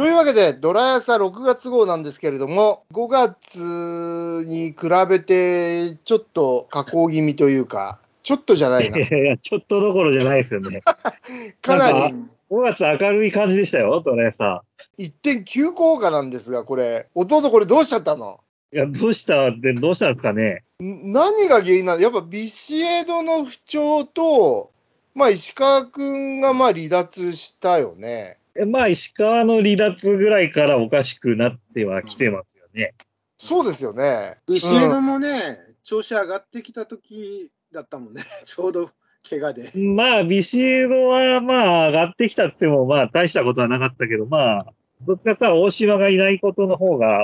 というわけで、ドラヤサ6月号なんですけれども、5月に比べて、ちょっと下降気味というか、ちょっとじゃないな。いやいや、ちょっとどころじゃないですよね。かなり5月明るい感じでしたよ、ドラヤサ。一点急降下なんですが、これ、弟、これどうしちゃったの？いや、どうしたって、どうしたんですかね。ん何が原因なの？やっぱビシエドの不調と、まあ、石川君がまあ離脱したよね。えまあ、石川の離脱ぐらいからおかしくなってはきてますよね。そうですよね。ビシエドもね、調子上がってきた時だったもんね、ちょうど怪我で。まあ、ビシエドはまあ、上がってきたって言っても、まあ、大したことはなかったけど、まあ、どっちかさ、大島がいないことの方が、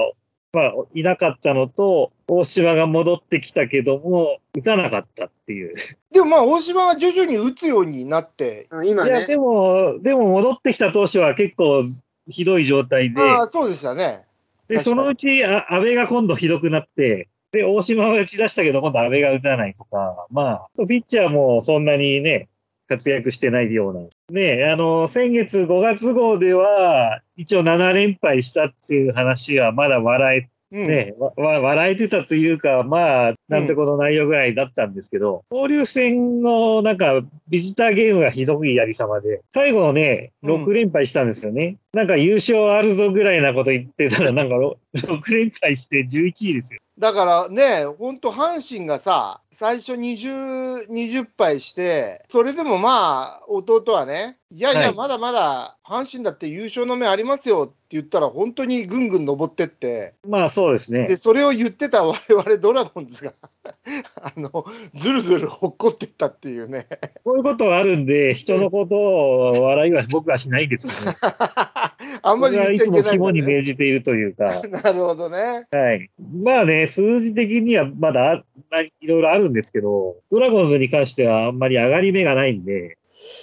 まあ、いなかったのと、大島が戻ってきたけども、打たなかったっていう。でもまあ、大島は徐々に打つようになって、あ今いや、ね、でも、でも戻ってきた当初は結構ひどい状態で、ああ、そうでしたね。で、そのうち、あ安倍が今度ひどくなって、で、大島は打ち出したけど、今度安倍が打たないとか、まあ、ピッチャーもそんなにね、活躍してないような。ね、あの、先月5月号では、一応7連敗したっていう話はまだ笑えうん、ね、わわ笑えてたというか、まあ、なんてこの内容ぐらいだったんですけど、交流戦のなんか、ビジターゲームがひどいやりさまで、最後のね、うん。6連敗したんですよね。なんか優勝あるぞぐらいなこと言ってたら、なんかろ6連敗して11位ですよ。だからね、本当、阪神がさ、最初20、20敗して、それでもまあ、弟はね、いやいや、はいまだまだ阪神だって優勝の目ありますよって言ったら、本当にぐんぐん登ってって、まあそうですねで、。それを言ってた我々ドラゴンズが あの、ずるずるほっこっていったっていうね。こういうことがあるんで、人のことを笑いは 僕はしないんですけど、あんまりいつ言っちゃいけないんだも肝にね。銘じているというか、なるほどね。はい。まあね、数字的にはまだあいろいろあるんですけど、ドラゴンズに関してはあんまり上がり目がないんで、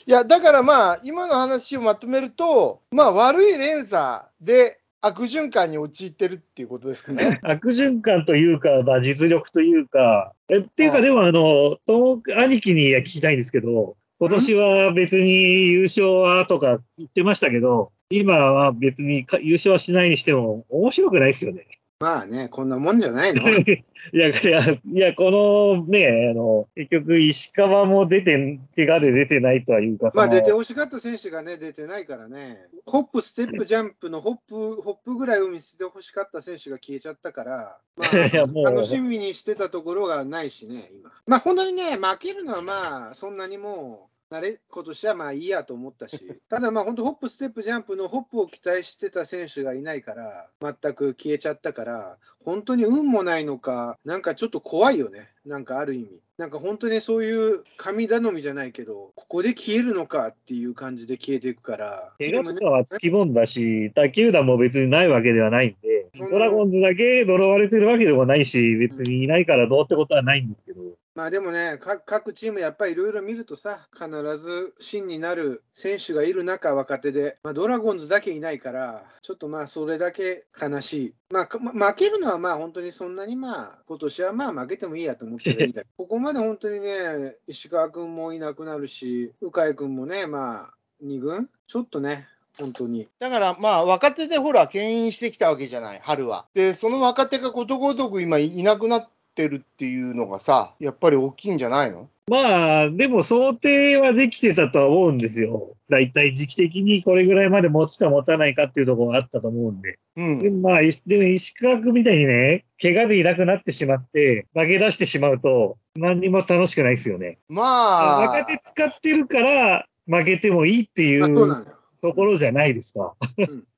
いや、だからまあ、今の話をまとめると、まあ、悪い連鎖で悪循環に陥ってるっていうことですかね。悪循環というか、まあ実力というか、えっていうかはいでもあの、と兄貴に聞きたいんですけど、今年は別に優勝はとか言ってましたけど、今は別にか優勝はしないにしても面白くないですよね。まあね、こんなもんじゃないの。いや、いや、いや、このね、あの、結局石川も出て、怪我で出てないとはいうか、まあ出てほしかった選手がね、出てないからね、ホップ、ステップ、ジャンプのホップ、ホップぐらいを見せてほしかった選手が消えちゃったから、まあ、楽しみにしてたところがないしね、今。まあ本当にね、負けるのはまあ、そんなにもう、慣れ、今年はまあいいやと思ったし、ただまあ本当、ホップ、ステップ、ジャンプのホップを期待してた選手がいないから、全く消えちゃったから、本当に運もないのか、なんかちょっと怖いよね、なんかある意味。なんか本当にそういう神頼みじゃないけど、ここで消えるのかっていう感じで消えていくから、怪我とかはつきもんだし、他球団も別にないわけではないんで、ドラゴンズだけ呪われてるわけでもないし、別にいないからどうってことはないんですけど、まあでもね、か各チームやっぱりいろいろ見るとさ、必ず芯になる選手がいる中、若手で、まあ、ドラゴンズだけいないから、ちょっとまあそれだけ悲しい。まあ、かま負けるのはまあ本当にそんなにまあ、今年はまあ負けてもいいやと思ってるんだけどここまで本当にね、石川君もいなくなるし、鵜飼君もね、まあ、2軍？ちょっとね、本当に。だからまあ、若手でほら、牽引してきたわけじゃない、春は。で、その若手がことごとく今いなくなってるっていうのがさ、やっぱり大きいんじゃないの？まあ、でも想定はできてたとは思うんですよ。だいたい時期的にこれぐらいまで持つか持たないかっていうところがあったと思うんで。うん。でもまあ、いでも石川君みたいにね、怪我でいなくなってしまって、投げ出してしまうと、何にも楽しくないですよね。まあ、若手使ってるから、負けてもいいっていう。ところじゃないですか。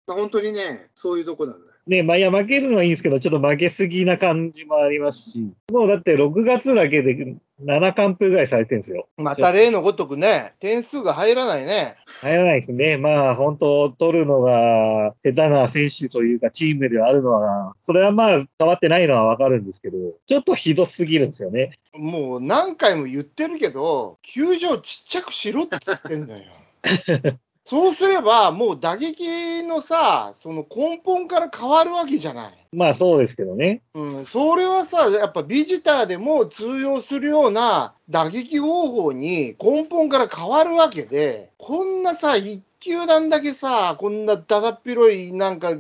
本当にね、そういうとこなんだよ。ね、まあ、いや、負けるのはいいんですけど、ちょっと負けすぎな感じもありますし、もうだって6月だけで7完封ぐらいされてるんですよ。また例のごとくね、点数が入らないね。入らないですね。まあ、本当取るのが下手な選手というか、チームではあるのは、それはまあ、変わってないのはわかるんですけど、ちょっとひどすぎるんですよね。もう何回も言ってるけど、球場ちっちゃくしろって言ってんのよ。そうすれば、もう打撃のさ、その根本から変わるわけじゃない。まあ、そうですけどね。うん、それはさ、やっぱビジターでも通用するような打撃方法に根本から変わるわけで、こんなさ、一球団だけさ、こんなだだっ広い、なんか、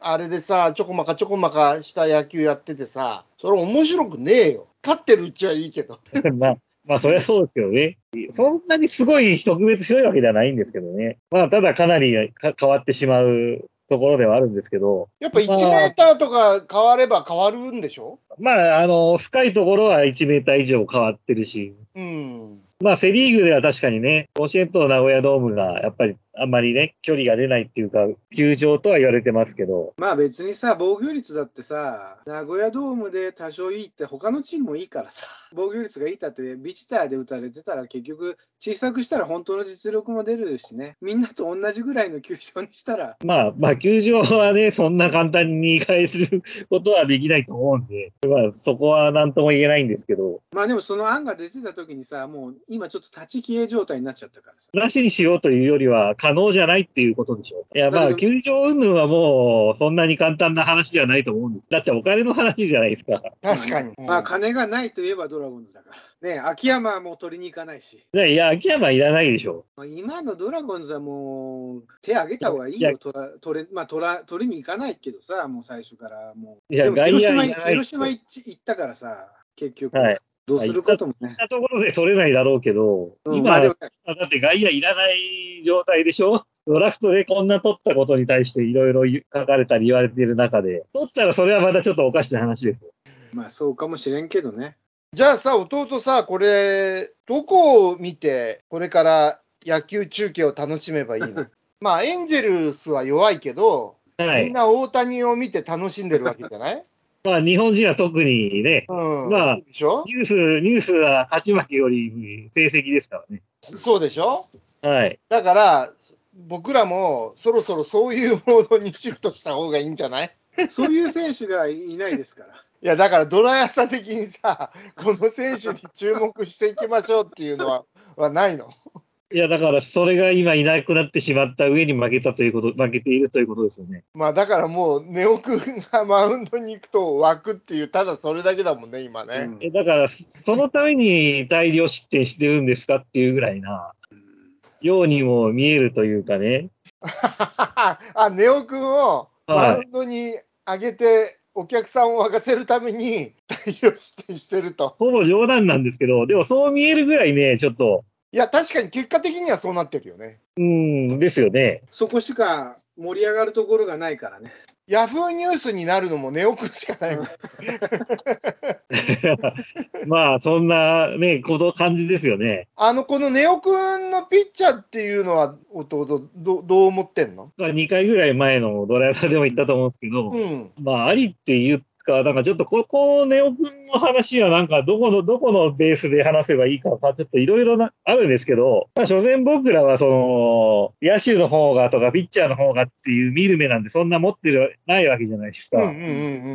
あれでさ、ちょこまかちょこまかした野球やっててさ、それ面白くねえよ。勝ってるうちはいいけど。まあ、まあ、そりゃそうですけどね。そんなにすごい特別ひどいわけではないんですけどね。まあ、ただかなりか変わってしまうところではあるんですけど、やっぱ1メーターとか変われば変わるんでしょ？まあ、あの、深いところは1メーター以上変わってるし、うん。まあ、セリーグでは確かにね、甲子園と名古屋ドームが、やっぱりあんまりね、距離が出ないっていうか、球場とは言われてますけど、まあ別にさ、防御率だってさ、名古屋ドームで多少いいって、他のチームもいいからさ、防御率がいいったって、ビジターで打たれてたら、結局、小さくしたら本当の実力も出るしね、みんなと同じぐらいの球場にしたら、まあ、まあ、球場はね、そんな簡単に変えることはできないと思うんで、まあ、そこは何とも言えないんですけど、まあでもその案が出てた時にさ、もう今ちょっと立ち消え状態になっちゃったからさ。なしにしようというよりは可能じゃないっていうことでしょう。いや、まあ、球場云々はもう、そんなに簡単な話じゃないと思うんです。だってお金の話じゃないですか。確かに。まあ金がないといえばドラゴンズだから。ね秋山はもう取りに行かないし。いや、秋山いらないでしょ。まあ今のドラゴンズはもう手挙げた方がいいよ、取ら取れまあ、取ら取りに行かないけどさ、もう最初からもう。いやでも外野広島行ったからさ、結局、はいどうすることもね。そんなところで取れないだろうけど、今、うんまあでもだって外野いらない状態でしょ？ドラフトでこんな取ったことに対していろいろ書かれたり言われている中で、取ったらそれはまたちょっとおかしな話ですよ。まあそうかもしれんけどね。じゃあさ、弟さ、これ、どこを見て、これから野球中継を楽しめばいいの？まあ、エンジェルスは弱いけど、はい。みんな大谷を見て楽しんでるわけじゃない？まあ日本人は特にね、うん。まあニュース、ニュースは勝ち負けより成績ですからね。そうでしょ？はい。だから、僕らもそろそろそういうモードにシフトした方がいいんじゃない？そういう選手がいないですから。いや、だからドラヤサ的にさ、この選手に注目していきましょうっていうのははないの？いや、だからそれが今いなくなってしまった上に負けたということ、負けているということですよね。まあだからもう、ネオ君がマウンドに行くと湧くっていう、ただそれだけだもんね、今ね。うんえだから、そのために大量失点してるんですかっていうぐらいな、ようにも見えるというかね。あ、ネオ君をマはいウンドに上げて、お客さんを沸かせるために大量失点してると。ほぼ冗談なんですけど、でもそう見えるぐらいね、ちょっと、いや、確かに結果的にはそうなってるよね。うーん、ですよね。そこしか盛り上がるところがないからね。ヤフーニュースになるのもネオ君しかないもん。まあ、そんなね、こと感じですよね。あの、このネオ君のピッチャーっていうのは、弟、どどう思ってんの？2回ぐらい前のドラヤサでも言ったと思うんですけど、うん。まあ、ありって言うか、なんかちょっとここ、ネオ君の話はなんかどこの、どこのベースで話せばいいかか、ちょっといろいろな、あるんですけど、まあ、所詮僕らはその、野手の方がとか、ピッチャーの方がっていう見る目なんで、そんな持ってる、ないわけじゃないですか。うんうんう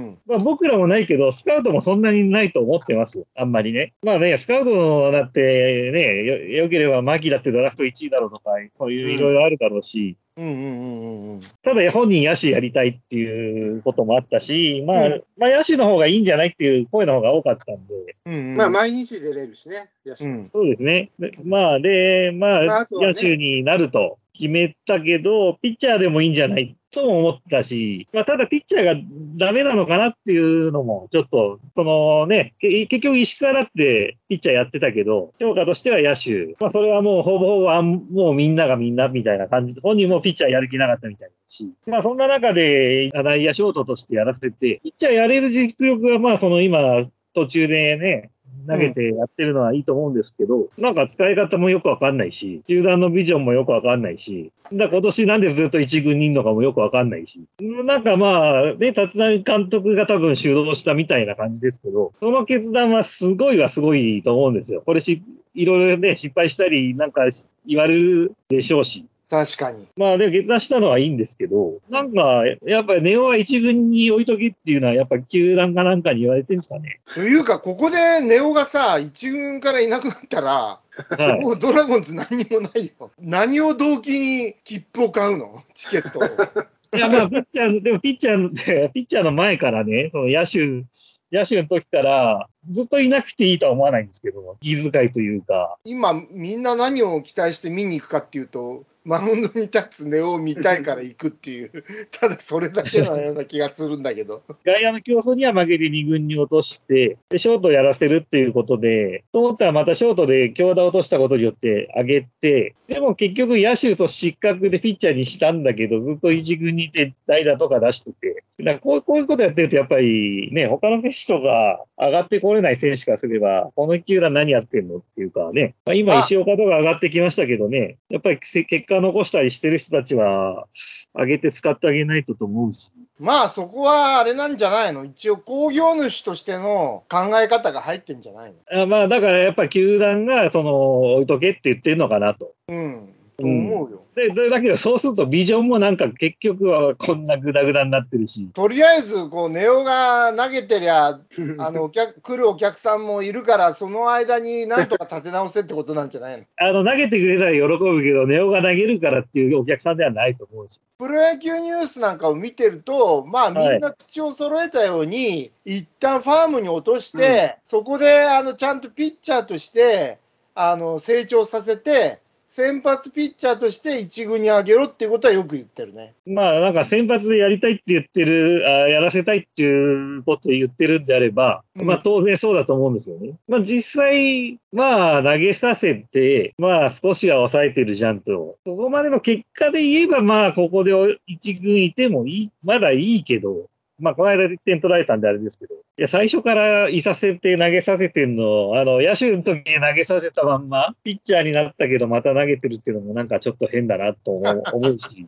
んまあ、僕らもないけど、スカウトもそんなにないと思ってます。あんまりね。まあね、スカウトだってね、よよければ牧だってドラフト1位だろうとか、そういういろいろあるだろうし、うん。うんうんうん。ただ本人野手やりたいっていうこともあったし、まあ、うんまあ野手の方がいいんじゃないっていう声の方が多かったんで、うんうん、まあ毎日出れるしね。野手うん。そうですね。でまあ、で、まあ、まああとはね野手になると決めたけど、ピッチャーでもいいんじゃないとも思ったし、まあ、ただピッチャーがダメなのかなっていうのも、ちょっと、そのね、結局石川だってピッチャーやってたけど、評価としては野手。まあ、それはもうほぼほぼあん、もうみんながみんなみたいな感じ。本人もピッチャーやる気なかったみたいだし。まあ、そんな中で、内野ショートとしてやらせて、ピッチャーやれる実力が、まあ、その今、途中でね、投げてやってるのはいいと思うんですけど、なんか使い方もよくわかんないし、球団のビジョンもよくわかんないし、だ今年なんでずっと一軍にいるのかもよくわかんないし、なんかまあ、ね、立浪監督が多分主導したみたいな感じですけど、その決断はすごいはすごいと思うんですよ。これし、いろいろね、失敗したり、なんか言われるでしょうし。確かに。まあでも決断したのはいいんですけど、なんか、やっぱりネオは一軍に置いとけっていうのは、やっぱ球団かなんかに言われてるんですかね。というか、ここでネオがさ、一軍からいなくなったら、はい。もうドラゴンズ何にもないよ。何を動機に切符を買うの？チケットを。いや、まあ、ピッチャーの、でもピッチャーの、ピッチャーの前からね、その野手、野手の時から、ずっといなくていいとは思わないんですけど、気遣いというか、今、みんな何を期待して見に行くかっていうと、マウンドに立つ根を見たいから行くっていう、ただそれだけのような気がするんだけど。外野の競争には負けて2軍に落として、でショートをやらせるっていうことで、と思ったらまたショートで強打を落としたことによって上げて、でも結局野手と失格でピッチャーにしたんだけど、ずっと1軍にいて代打とか出してて、だこうこういうことやってるとやっぱりね、他の選手とか上がってこれない選手からすれば、この球団何やってんのっていうかね、まあ、今あ。石岡とか上がってきましたけどね、やっぱりせ結果残したりしてる人たちは、上げて使ってあげないとと思うし。まあそこはあれなんじゃないの？一応工業主としての考え方が入ってんじゃないの？あまあ、だからやっぱ球団が、その、置いとけって言ってるのかなと。うん。と思うよ。で、でだけどそうするとビジョンもなんか結局はこんなグダグダになってるし。とりあえず、こう、ネオが投げてりゃ、あの、お客、来るお客さんもいるから、その間になんとか立て直せってことなんじゃないの？あの、投げてくれたら喜ぶけど、ネオが投げるからっていうお客さんではないと思うし。プロ野球ニュースなんかを見てると、まあみんな口を揃えたように、一旦ファームに落として、そこであのちゃんとピッチャーとしてあの成長させて、先発ピッチャーとして一軍に上げろっていうことはよく言ってるね。まあ、なんか先発でやりたいって言ってる、あやらせたいっていうことを言ってるんであれば、うんまあ当然そうだと思うんですよね。まあ実際、まあ投げさせて、まあ少しは抑えてるじゃんと。ここまでの結果で言えば、まあここで一軍いてもいい、まだいいけど、まあこの間1点取られたんであれですけど、いや最初からいさせて投げさせてんの、あの野手の時に投げさせたまんま、ピッチャーになったけどまた投げてるっていうのもなんかちょっと変だなと思う 思うし。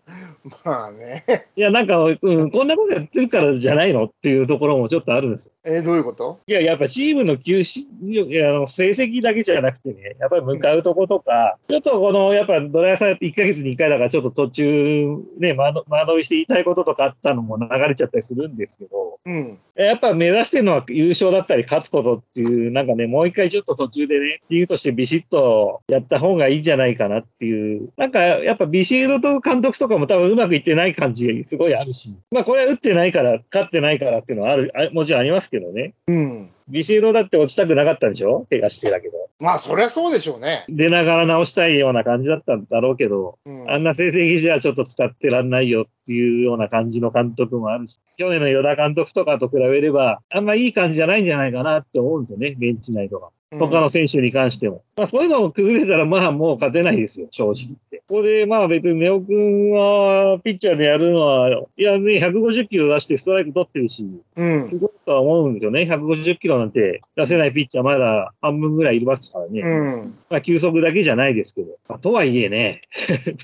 まあね。いや、なんか、うん、こんなことやってるからじゃないのっていうところもちょっとあるんですよ。えーどういうこと？いや、やっぱチームの休止、いやあの成績だけじゃなくてね、やっぱり向かうとことか、ちょっとこの、やっぱドライヤーさん1ヶ月に1回だからちょっと途中、ね、間延びして言いたいこととかあったのも流れちゃったりするんですけど、うん。やっぱ目指してるのは優勝だったり勝つことっていう、なんかね、もう一回ちょっと途中でね、チームとしてビシッとやった方がいいんじゃないかなっていう、なんかやっぱビシードと監督とかも多分うまくいってない感じがすごいあるし、まあこれは打ってないから、勝ってないからっていうのはある、あもちろんありますけどね。うん。ビシードだって落ちたくなかったんでしょ？怪我してだけど。まあ、そりゃそうでしょうね。出ながら直したいような感じだったんだろうけど、うん。あんな成績じゃちょっと使ってらんないよっていうような感じの監督もあるし、去年の与田監督とかと比べれば、あんまいい感じじゃないんじゃないかなって思うんですよね、ベンチ内とか。他の選手に関しても。まあそういうのを崩れたら、まあもう勝てないですよ、正直言って。ここでまあ別にネオ君はピッチャーでやるのは、いやね、150キロ出してストライク取ってるし、うん。すごいとは思うんですよね。150キロなんて出せないピッチャーまだ半分ぐらいいますからね。うん。まあ球速だけじゃないですけど。まあとはいえね。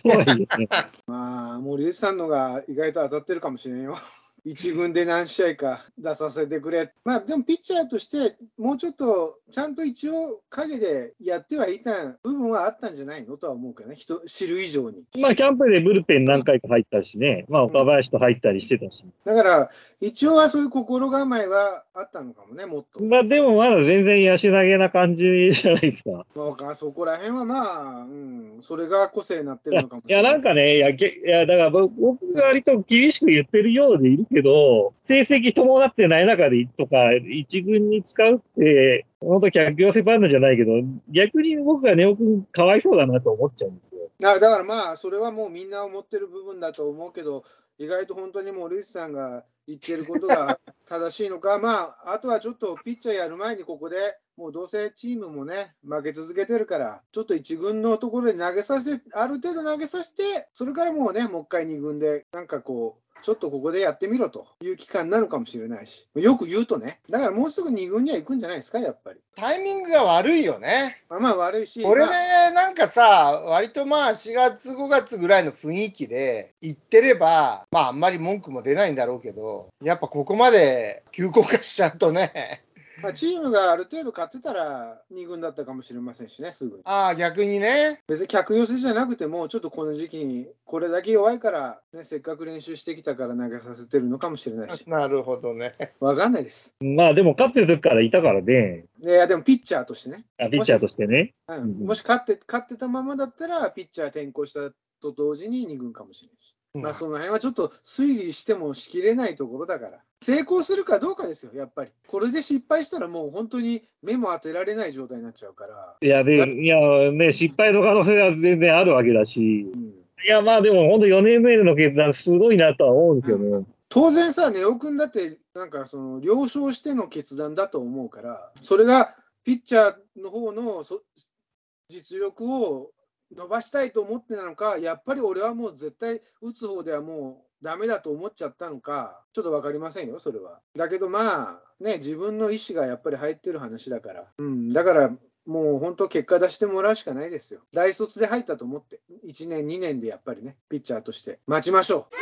とはいえね。まあ、森内さんのが意外と当たってるかもしれんよ。一軍で何試合か出させてくれ。まあ、でもピッチャーとして、もうちょっと、ちゃんと一応、陰でやってはいた部分はあったんじゃないの？とは思うけどね、人知る以上に。まあキャンプでブルペン何回か入ったしね。まあ岡林と入ったりしてたし。だから、一応はそういう心構えはあったのかもね、もっと。まあでもまだ全然野手投げな感じじゃないですか。まあ、そこら辺はまあ、うん、それが個性になっていやるのかもしいや、れない。なんかね、いや、けいやだから僕僕が割と厳しく言ってるようでいるけど、成績伴ってない中でとか、一軍に使うって、本当客寄せパンダじゃないけど、逆に僕がネオ君かわいそうだなと思っちゃうんですよ。だだからまあ、それはもうみんな思ってる部分だと思うけど、意外と本当にもうルイスさんが言ってることが 正しいのか、まあ、あとはちょっとピッチャーやる前にここでもうどうせチームもね、負け続けてるから、ちょっと1軍のところで投げさせ、ある程度投げさせて、それからもうね、もう一回2軍で、なんかこう、ちょっとここでやってみろという期間なのかもしれないし、よく言うとね、だからもうすぐ2軍には行くんじゃないですか、やっぱり。タイミングが悪いよね。まあまあ悪いし、これでまあなんかさ、割とまあ4月、5月ぐらいの雰囲気で行ってれば、まああんまり文句も出ないんだろうけど、やっぱここまで急降下しちゃうとね、まあ、チームがある程度勝ってたら2軍だったかもしれませんしね、すぐに。ああ、逆にね、別に客寄せじゃなくても、ちょっとこの時期にこれだけ弱いから、ね、せっかく練習してきたから投げさせてるのかもしれないし、なるほどね。わかんないです。まあでも勝ってる時からいたからね、いや、でもピッチャーとしてね、あピッチャーとしてね。うんうんもし勝って勝ってたままだったら、ピッチャー転向したと同時に2軍かもしれないし。まあ、その辺はちょっと推理してもしきれないところだから、成功するかどうかですよ、やっぱり。これで失敗したら、もう本当に目も当てられない状態になっちゃうから。いや、で、いや、ね、失敗の可能性は全然あるわけだし、うんいや、まあでも本当4年目での決断、すごいなとは思うんですよね。当然さ、ネオ君だって、なんかその了承しての決断だと思うから、それがピッチャーの方のそ実力を伸ばしたいと思ってなのか、やっぱり俺はもう絶対打つ方ではもうダメだと思っちゃったのか、ちょっと分かりませんよ、それは。だけどまあ、ね、自分の意思がやっぱり入ってる話だから、うん、だからもう本当、結果出してもらうしかないですよ。大卒で入ったと思って、1年、2年でやっぱりね、ピッチャーとして待ちましょう。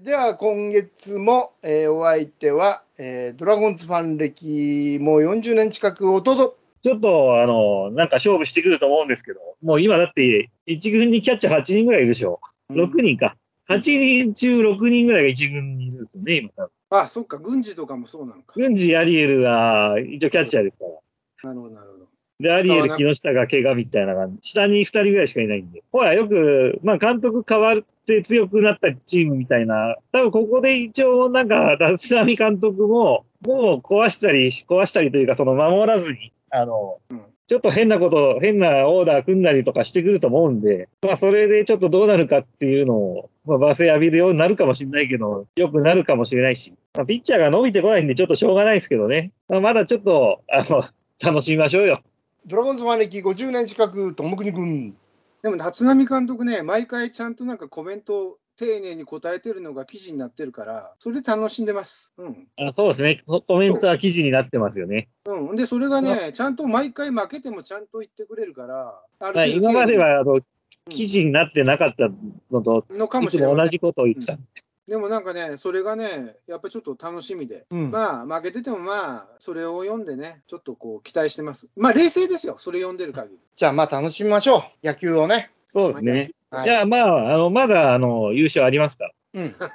では今月も、えーお相手は、えードラゴンズファン歴もう40年近くおとどちょっと、あの、なんか勝負してくると思うんですけど、もう今だって、1軍にキャッチャー8人ぐらいいるでしょ。6人か。8人中6人ぐらいが1軍にいるんですよね、今多分。あ、そっか、軍事とかもそうなのか。軍事アリエルが一応キャッチャーですから。なるほど、なるほど。で、アリエル、木下が怪我みたいな感じ。下に2人ぐらいしかいないんで。ほら、よく、まあ、監督変わって強くなったチームみたいな。多分ここで一応、なんか、立浪監督も、もう壊したり、壊したりというか、その守らずに、あの、うんちょっと変なこと、変なオーダー組んだりとかしてくると思うんで、まあ、それでちょっとどうなるかっていうのを、まあ、罵声浴びるようになるかもしれないけど、良くなるかもしれないし、まあ、ピッチャーが伸びてこないんで、ちょっとしょうがないですけどね。まあ、まだちょっと、あの、楽しみましょうよ。ドラゴンズファン歴50年近く、ともくに君。でも、立浪監督ね、毎回ちゃんとなんかコメントを丁寧に答えてるのが記事になってるから、それで楽しんでます。うん。あそうですね。ココメントは記事になってますよね。うん、で、それがね、ちゃんと毎回負けてもちゃんと言ってくれるから、ある今まではあのうん記事になってなかったのと、のかいもしれません。つも同じことを言ってた。でもなんかね、それがね、やっぱりちょっと楽しみで、うんまあ、負けててもまあ、それを読んでね、ちょっとこう、期待してます。まあ、冷静ですよ、それ読んでる限り。じゃあ、まあ楽しみましょう、野球をね。そうですね。はいいや、まあ、あの、まだ、あの、優勝ありますかうん、ら。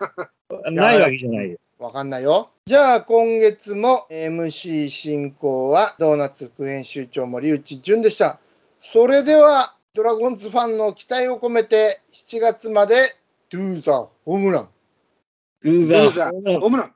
ないわけじゃないです。わかんないよ。じゃあ、今月も MC 進行はドーナツ副編集長森内淳でした。それでは、ドラゴンズファンの期待を込めて、7月まで、トゥーザホームラン。ルーザールーザー、ホームラン。